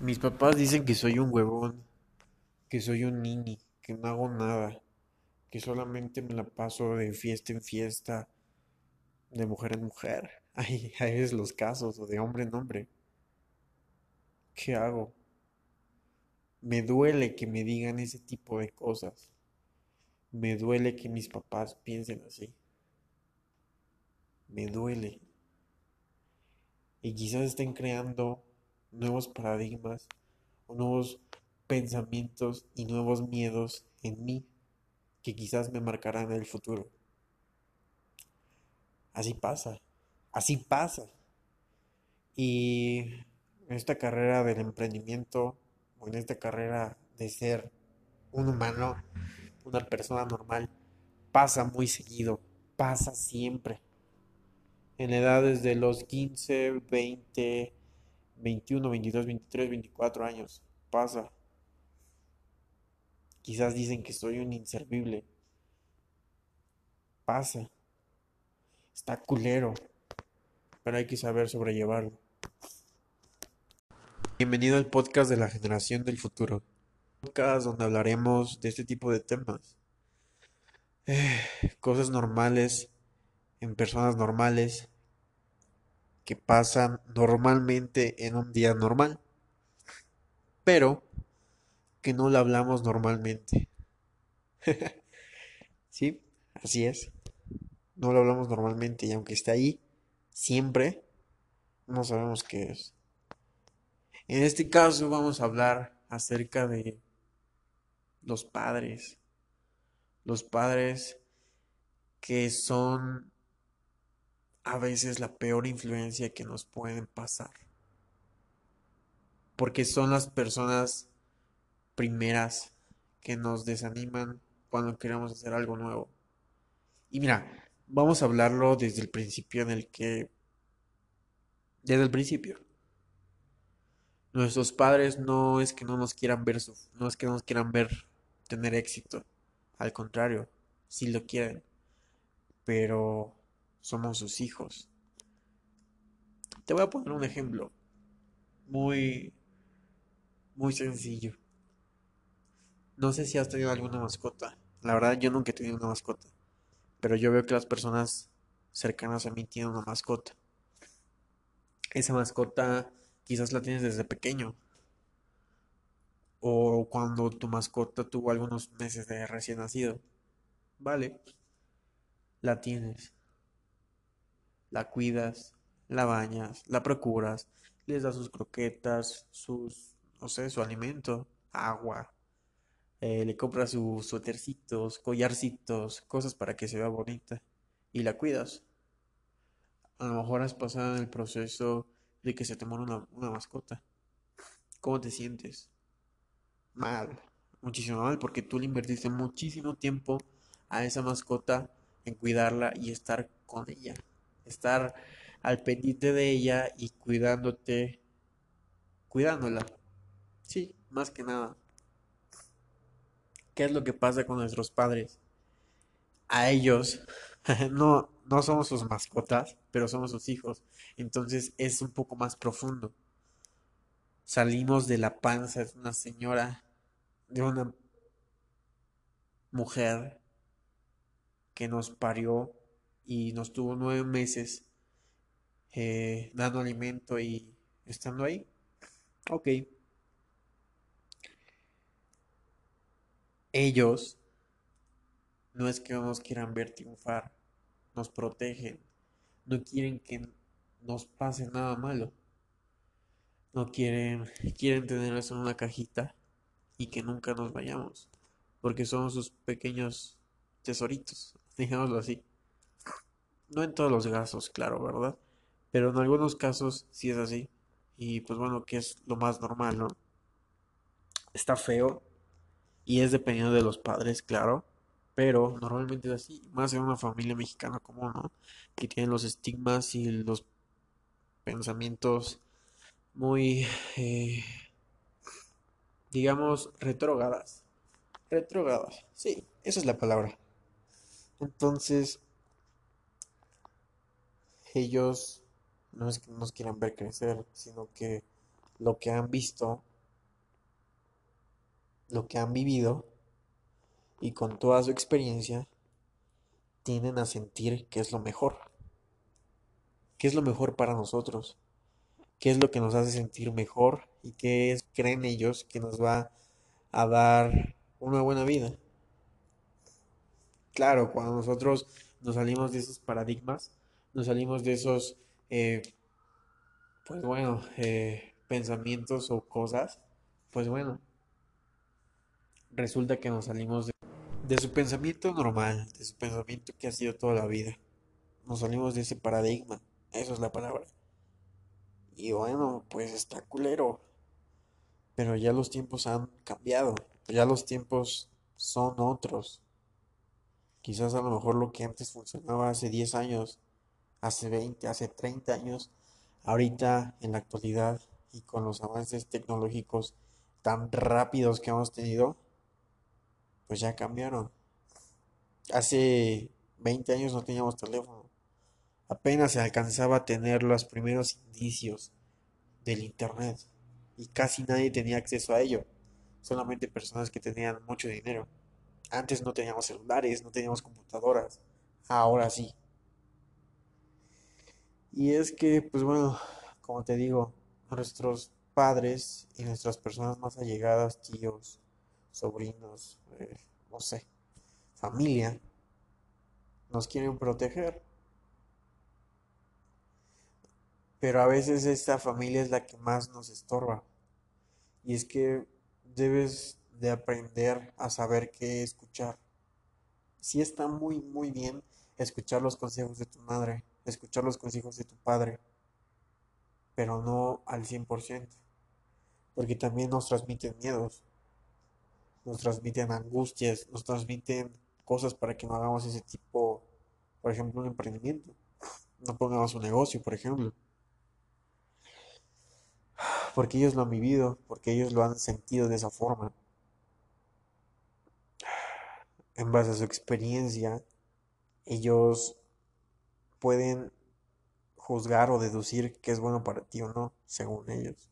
Mis papás dicen que soy un huevón, que soy un nini, que no hago nada, que solamente me la paso de fiesta en fiesta, de mujer en mujer. Hay, hay veces los casos, o de hombre en hombre. ¿Qué hago? Me duele que me digan ese tipo de cosas. Me duele que mis papás piensen así. Me duele. Y quizás estén creando nuevos paradigmas, nuevos pensamientos y nuevos miedos en mí que quizás me marcarán el futuro. Así pasa, así pasa. Y en esta carrera del emprendimiento, o en esta carrera de ser un humano, una persona normal, pasa muy seguido, pasa siempre. En edades de los 15, 20, 21, 22, 23, 24 años. Pasa. Quizás dicen que soy un inservible. Pasa. Está culero. Pero hay que saber sobrellevarlo. Bienvenido al podcast de la generación del futuro. Podcast donde hablaremos de este tipo de temas. Eh, cosas normales en personas normales que pasan normalmente en un día normal, pero que no lo hablamos normalmente. sí, así es. No lo hablamos normalmente y aunque esté ahí, siempre no sabemos qué es. En este caso vamos a hablar acerca de los padres. Los padres que son a veces la peor influencia que nos pueden pasar. Porque son las personas primeras que nos desaniman cuando queremos hacer algo nuevo. Y mira, vamos a hablarlo desde el principio en el que... Desde el principio. Nuestros padres no es que no nos quieran ver, no es que no nos quieran ver tener éxito. Al contrario, sí lo quieren. Pero somos sus hijos. Te voy a poner un ejemplo muy, muy sencillo. No sé si has tenido alguna mascota. La verdad, yo nunca he tenido una mascota. Pero yo veo que las personas cercanas a mí tienen una mascota. Esa mascota quizás la tienes desde pequeño. O cuando tu mascota tuvo algunos meses de recién nacido. Vale. La tienes la cuidas, la bañas, la procuras, les das sus croquetas, sus, no sé, su alimento, agua, eh, le compras sus suétercitos, collarcitos, cosas para que se vea bonita y la cuidas. A lo mejor has pasado el proceso de que se te muere una, una mascota. ¿Cómo te sientes? Mal, muchísimo mal, porque tú le invertiste muchísimo tiempo a esa mascota en cuidarla y estar con ella estar al pendiente de ella y cuidándote, cuidándola. Sí, más que nada. ¿Qué es lo que pasa con nuestros padres? A ellos no, no somos sus mascotas, pero somos sus hijos. Entonces es un poco más profundo. Salimos de la panza de una señora, de una mujer que nos parió y nos tuvo nueve meses eh, dando alimento y estando ahí. Ok. Ellos no es que nos quieran ver triunfar, nos protegen, no quieren que nos pase nada malo. No quieren, quieren tenernos en una cajita y que nunca nos vayamos, porque somos sus pequeños tesoritos, digámoslo así. No en todos los casos, claro, ¿verdad? Pero en algunos casos sí es así. Y pues bueno, que es lo más normal, ¿no? Está feo y es dependiendo de los padres, claro. Pero normalmente es así, más en una familia mexicana como, ¿no? Que tienen los estigmas y los pensamientos muy, eh, digamos, retrógadas. Retrógadas, sí, esa es la palabra. Entonces, ellos no es que nos quieran ver crecer, sino que lo que han visto lo que han vivido y con toda su experiencia tienden a sentir que es lo mejor. ¿Qué es lo mejor para nosotros? ¿Qué es lo que nos hace sentir mejor? ¿Y qué es, creen ellos que nos va a dar una buena vida? Claro, cuando nosotros nos salimos de esos paradigmas, nos salimos de esos, eh, pues bueno, eh, pensamientos o cosas, pues bueno, resulta que nos salimos de, de su pensamiento normal, de su pensamiento que ha sido toda la vida. Nos salimos de ese paradigma, eso es la palabra. Y bueno, pues está culero. Pero ya los tiempos han cambiado, ya los tiempos son otros. Quizás a lo mejor lo que antes funcionaba hace 10 años, hace 20, hace 30 años, ahorita en la actualidad y con los avances tecnológicos tan rápidos que hemos tenido, pues ya cambiaron. Hace 20 años no teníamos teléfono. Apenas se alcanzaba a tener los primeros indicios del Internet y casi nadie tenía acceso a ello, solamente personas que tenían mucho dinero. Antes no teníamos celulares, no teníamos computadoras, ahora sí. Y es que, pues bueno, como te digo, nuestros padres y nuestras personas más allegadas, tíos, sobrinos, eh, no sé, familia, nos quieren proteger. Pero a veces esta familia es la que más nos estorba. Y es que debes de aprender a saber qué escuchar. Sí está muy, muy bien escuchar los consejos de tu madre, escuchar los consejos de tu padre, pero no al 100%, porque también nos transmiten miedos, nos transmiten angustias, nos transmiten cosas para que no hagamos ese tipo, por ejemplo, un emprendimiento, no pongamos un negocio, por ejemplo porque ellos lo han vivido, porque ellos lo han sentido de esa forma. En base a su experiencia, ellos pueden juzgar o deducir qué es bueno para ti o no, según ellos.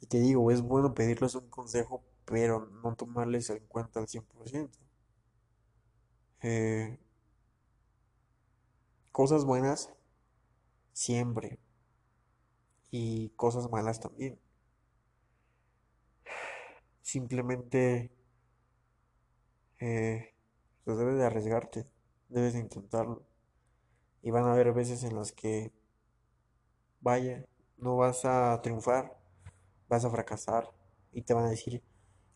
Y te digo, es bueno pedirles un consejo, pero no tomarles en cuenta al 100%. Eh, cosas buenas, siempre y cosas malas también. Simplemente eh, pues debes de arriesgarte, debes de intentarlo. Y van a haber veces en las que, vaya, no vas a triunfar, vas a fracasar y te van a decir,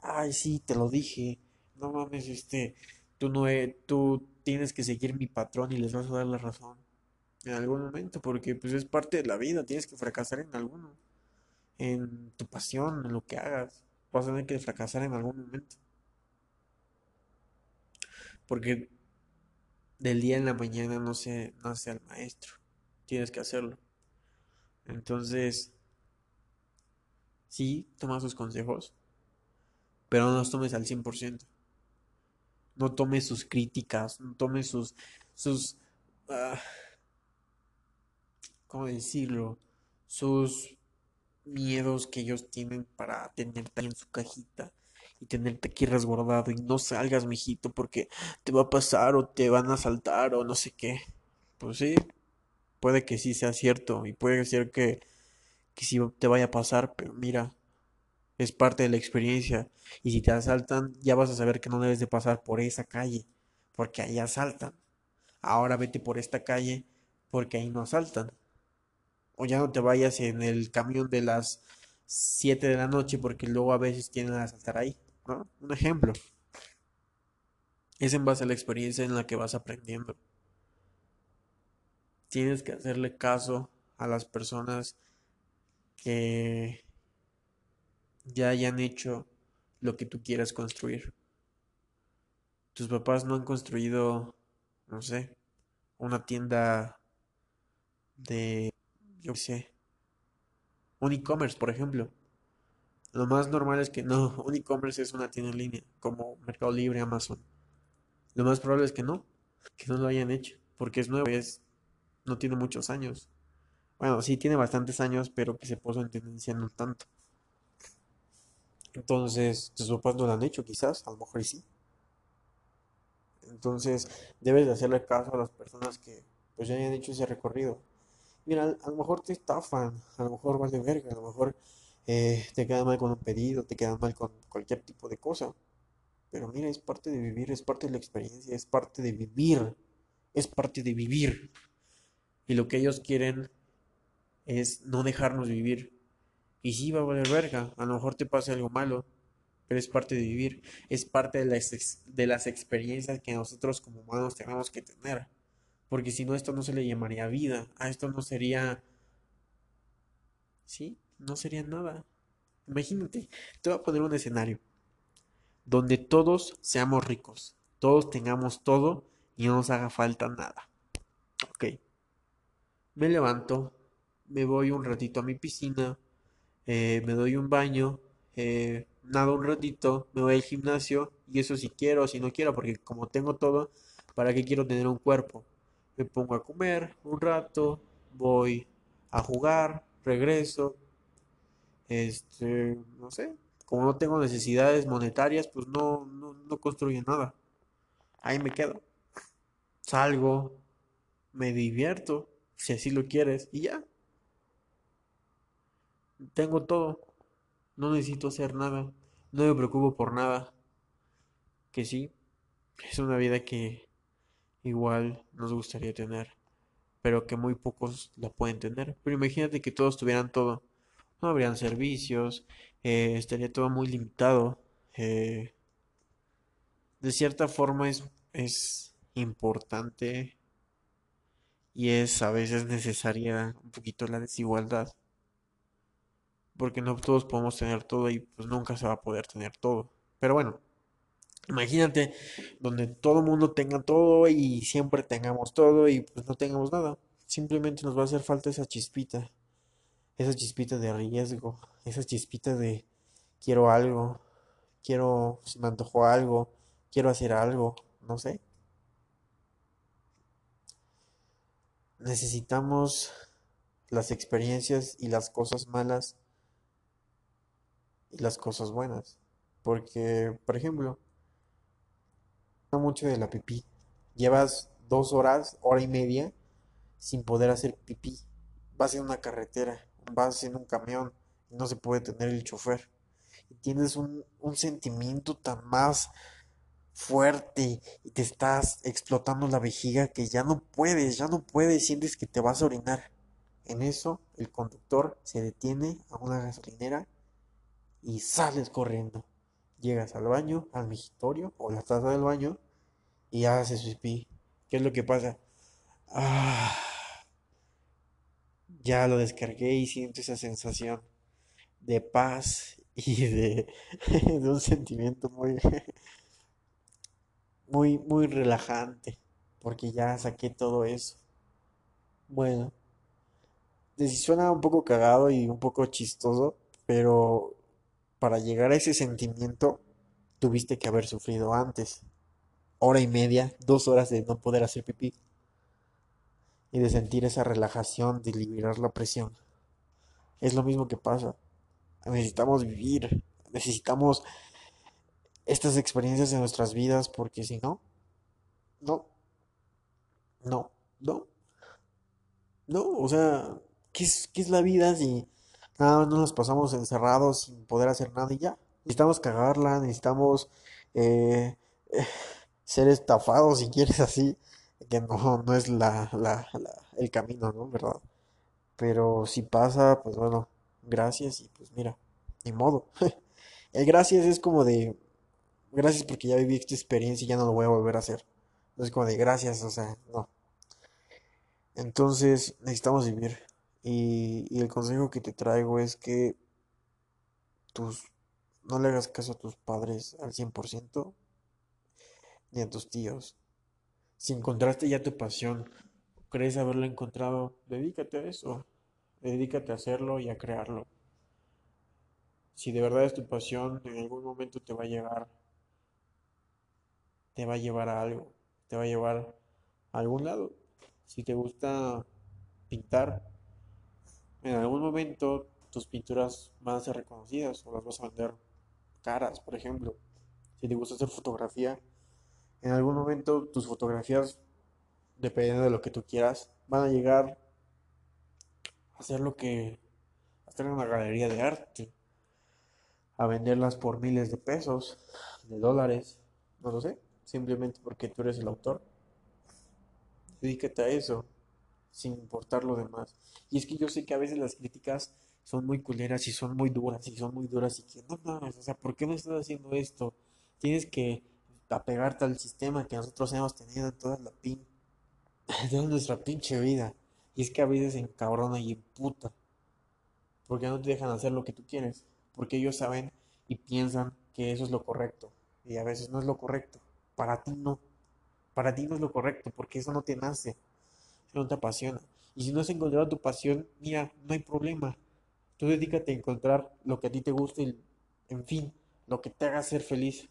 ay, sí, te lo dije, no mames, este, tú no, e, tú tienes que seguir mi patrón y les vas a dar la razón en algún momento, porque pues es parte de la vida, tienes que fracasar en alguno, en tu pasión, en lo que hagas, vas a tener que fracasar en algún momento. Porque del día en la mañana no se nace al maestro, tienes que hacerlo. Entonces, sí, toma sus consejos, pero no los tomes al 100%. No tomes sus críticas, no tomes sus, sus, ah, ¿cómo decirlo? Sus miedos que ellos tienen para tenerte ahí en su cajita y tenerte aquí resguardado y no salgas, mijito, porque te va a pasar o te van a asaltar o no sé qué. Pues sí, puede que sí sea cierto y puede ser que, que sí te vaya a pasar, pero mira, es parte de la experiencia y si te asaltan ya vas a saber que no debes de pasar por esa calle, porque ahí asaltan. Ahora vete por esta calle porque ahí no asaltan o ya no te vayas en el camión de las 7 de la noche porque luego a veces tienen a saltar ahí, Un ejemplo. Es en base a la experiencia en la que vas aprendiendo. Tienes que hacerle caso a las personas que ya hayan hecho lo que tú quieras construir. Tus papás no han construido, no sé, una tienda de yo sé, un e-commerce, por ejemplo. Lo más normal es que no, un e-commerce es una tienda en línea, como Mercado Libre, Amazon. Lo más probable es que no, que no lo hayan hecho, porque es nuevo, es, no tiene muchos años. Bueno, sí tiene bastantes años, pero que se puso en tendencia no tanto. Entonces, tus papás no lo han hecho, quizás, a lo mejor sí. Entonces, debes de hacerle caso a las personas que pues ya hayan hecho ese recorrido. Mira, a, lo mejor te estafan, a lo mejor vale verga, a lo mejor eh, te quedan mal con un pedido, te quedan mal con cualquier tipo de cosa. Pero mira, es parte de vivir, es parte de la experiencia, es parte de vivir, es parte de vivir. Y lo que ellos quieren es no dejarnos vivir. Y sí va a valer verga, a lo mejor te pasa algo malo, pero es parte de vivir, es parte de las, de las experiencias que nosotros como humanos tenemos que tener. Porque si no, esto no se le llamaría vida, a esto no sería... Sí, no sería nada. Imagínate, te voy a poner un escenario donde todos seamos ricos, todos tengamos todo y no nos haga falta nada. Ok. Me levanto, me voy un ratito a mi piscina, eh, me doy un baño, eh, nado un ratito, me voy al gimnasio y eso si quiero si no quiero, porque como tengo todo, ¿para qué quiero tener un cuerpo? Me pongo a comer un rato, voy a jugar, regreso, este, no sé, como no tengo necesidades monetarias, pues no, no, no construyo nada. Ahí me quedo. Salgo, me divierto, si así lo quieres, y ya. Tengo todo. No necesito hacer nada. No me preocupo por nada. Que sí, es una vida que igual nos gustaría tener, pero que muy pocos la pueden tener. Pero imagínate que todos tuvieran todo. No habrían servicios, eh, estaría todo muy limitado. Eh, de cierta forma es, es importante y es a veces necesaria un poquito la desigualdad porque no todos podemos tener todo y pues nunca se va a poder tener todo. Pero bueno, imagínate donde todo el mundo tenga todo y siempre tengamos todo y pues no tengamos nada. Simplemente nos va a hacer falta esa chispita, esa chispita de riesgo, esa chispita de quiero algo, quiero, se me antojó algo, quiero hacer algo, no sé. Necesitamos las experiencias y las cosas malas y las cosas buenas. Porque, por ejemplo, no mucho de la pipí. Llevas dos horas, hora y media, sin poder hacer pipí. Vas en una carretera, vas en un camión, y no se puede tener el chofer. Y tienes un, un sentimiento tan más fuerte y te estás explotando la vejiga que ya no puedes, ya no puedes, sientes que te vas a orinar. En eso, el conductor se detiene a una gasolinera y sales corriendo. Llegas al baño, al migitorio o la taza del baño y haces pipí. ¿Qué es lo que pasa? Ah, ya lo descargué y siento esa sensación de paz y de, un sentimiento muy, muy, muy relajante porque ya saqué todo eso. Bueno, suena un poco cagado y un poco chistoso, pero para llegar a ese sentimiento tuviste que haber sufrido antes. Hora y media, dos horas de no poder hacer pipí. Y de sentir esa relajación, de liberar la presión. Es lo mismo que pasa. Necesitamos vivir, necesitamos estas experiencias en nuestras vidas porque si no, no, no, no, no, o sea, ¿qué es, qué es la vida si nada más nos pasamos encerrados sin poder hacer nada y ya. Necesitamos cagarla, necesitamos eh, ser estafados si quieres así, que no, no es la, la, el camino, ¿no? ¿Verdad? Pero si pasa, pues bueno, gracias y pues mira, ni modo. El gracias es como de, gracias porque ya viví esta experiencia y ya no lo voy a volver a hacer. No es como de gracias, o sea, no. Entonces necesitamos vivir. Y, el consejo que te traigo es que tus, no le hagas caso a tus padres al 100% ni a tus tíos. Si encontraste ya tu pasión, crees haberlo encontrado, dedícate a eso. Dedícate a hacerlo y a crearlo. Si de verdad es tu pasión, en algún momento te va a llegar, te va a llevar a algo, te va a llevar a algún lado. Si te gusta pintar, en algún momento tus pinturas van a ser reconocidas o las vas a vender caras, por ejemplo. Si te gusta hacer fotografía, en algún momento tus fotografías, dependiendo de lo que tú quieras, van a llegar a hacer lo que hacer una galería de arte, a venderlas por miles de pesos, de dólares, no lo sé, simplemente porque tú eres el autor. Dedícate a eso, sin importar lo demás. Y es que yo sé que a veces las críticas son muy culeras y son muy duras y son muy duras y que no mames, o sea, ¿por qué me estás haciendo esto? Tienes que apegarte al sistema que nosotros hemos tenido en toda la pin toda nuestra pinche vida. Y es que a veces encabrona y puta porque no te dejan hacer lo que tú quieres, porque ellos saben y piensan que eso es lo correcto, y a veces no es lo correcto, para ti no, para ti no es lo correcto, porque eso no te nace, eso no te apasiona, y si no has encontrado tu pasión, mira, no hay problema, tú dedícate a encontrar lo que a ti te guste y, en fin, lo que te haga ser feliz,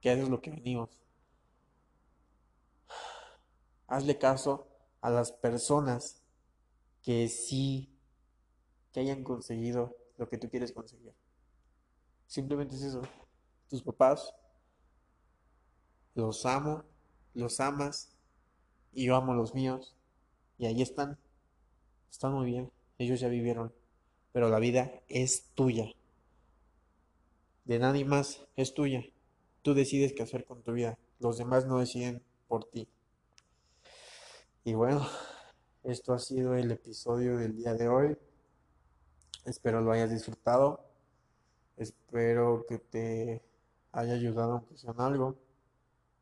que eso es lo que venimos. Hazle caso a las personas que sí que hayan conseguido lo que tú quieres conseguir. Simplemente es eso. Tus papás, los amo, los amas, y yo amo los míos, y ahí están. Están muy bien, ellos ya vivieron, pero la vida es tuya. De nadie más, es tuya. Tú decides qué hacer con tu vida. Los demás no deciden por ti. Y bueno, esto ha sido el episodio del día de hoy. Espero lo hayas disfrutado. Espero que te haya ayudado aunque sea en algo,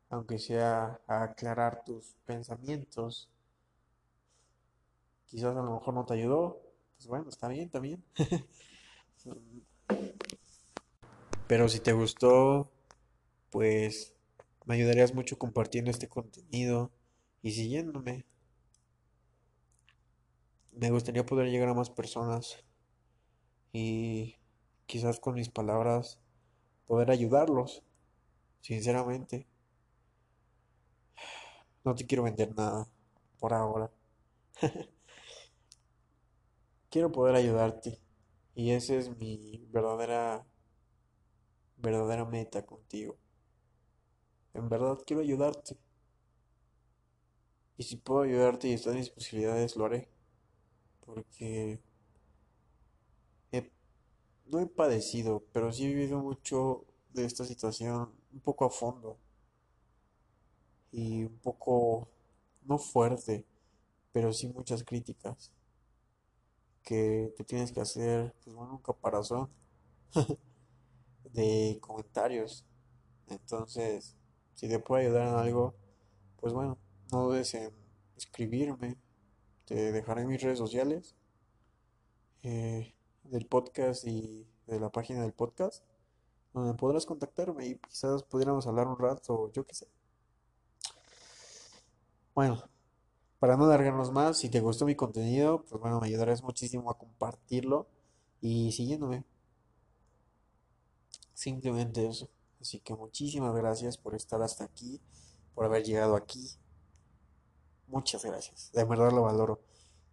aunque sea a aclarar tus pensamientos. Quizás a lo mejor no te ayudó. Pues bueno, está bien también. Pero si te gustó, pues me ayudarías mucho compartiendo este contenido y siguiéndome. Me gustaría poder llegar a más personas y quizás con mis palabras poder ayudarlos, sinceramente. No te quiero vender nada por ahora. quiero poder ayudarte y esa es mi verdadera verdadera meta contigo. En verdad quiero ayudarte. Y si puedo ayudarte y está en mis posibilidades, lo haré. Porque no he padecido, pero sí he vivido mucho de esta situación un poco a fondo y un poco, no fuerte, pero sí muchas críticas que te tienes que hacer, pues bueno, un caparazón de comentarios. Entonces, si te puedo ayudar en algo, pues bueno, no dudes en escribirme. Te dejaré mis redes sociales. Eh, del podcast y de la página del podcast, donde podrás contactarme y quizás pudiéramos hablar un rato, yo qué sé. Bueno, para no alargarnos más, si te gustó mi contenido, pues bueno, me ayudarás muchísimo a compartirlo y siguiéndome. Simplemente eso. Así que muchísimas gracias por estar hasta aquí, por haber llegado aquí. Muchas gracias, de verdad lo valoro.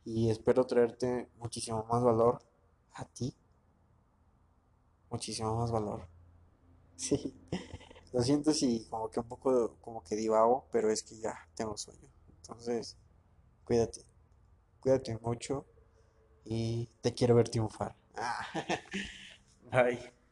Y espero traerte muchísimo más valor a ti muchísimo más valor. Sí, lo siento si como que un poco como que divago, pero es que ya tengo sueño. Entonces, cuídate, cuídate mucho y te quiero ver triunfar. Bye.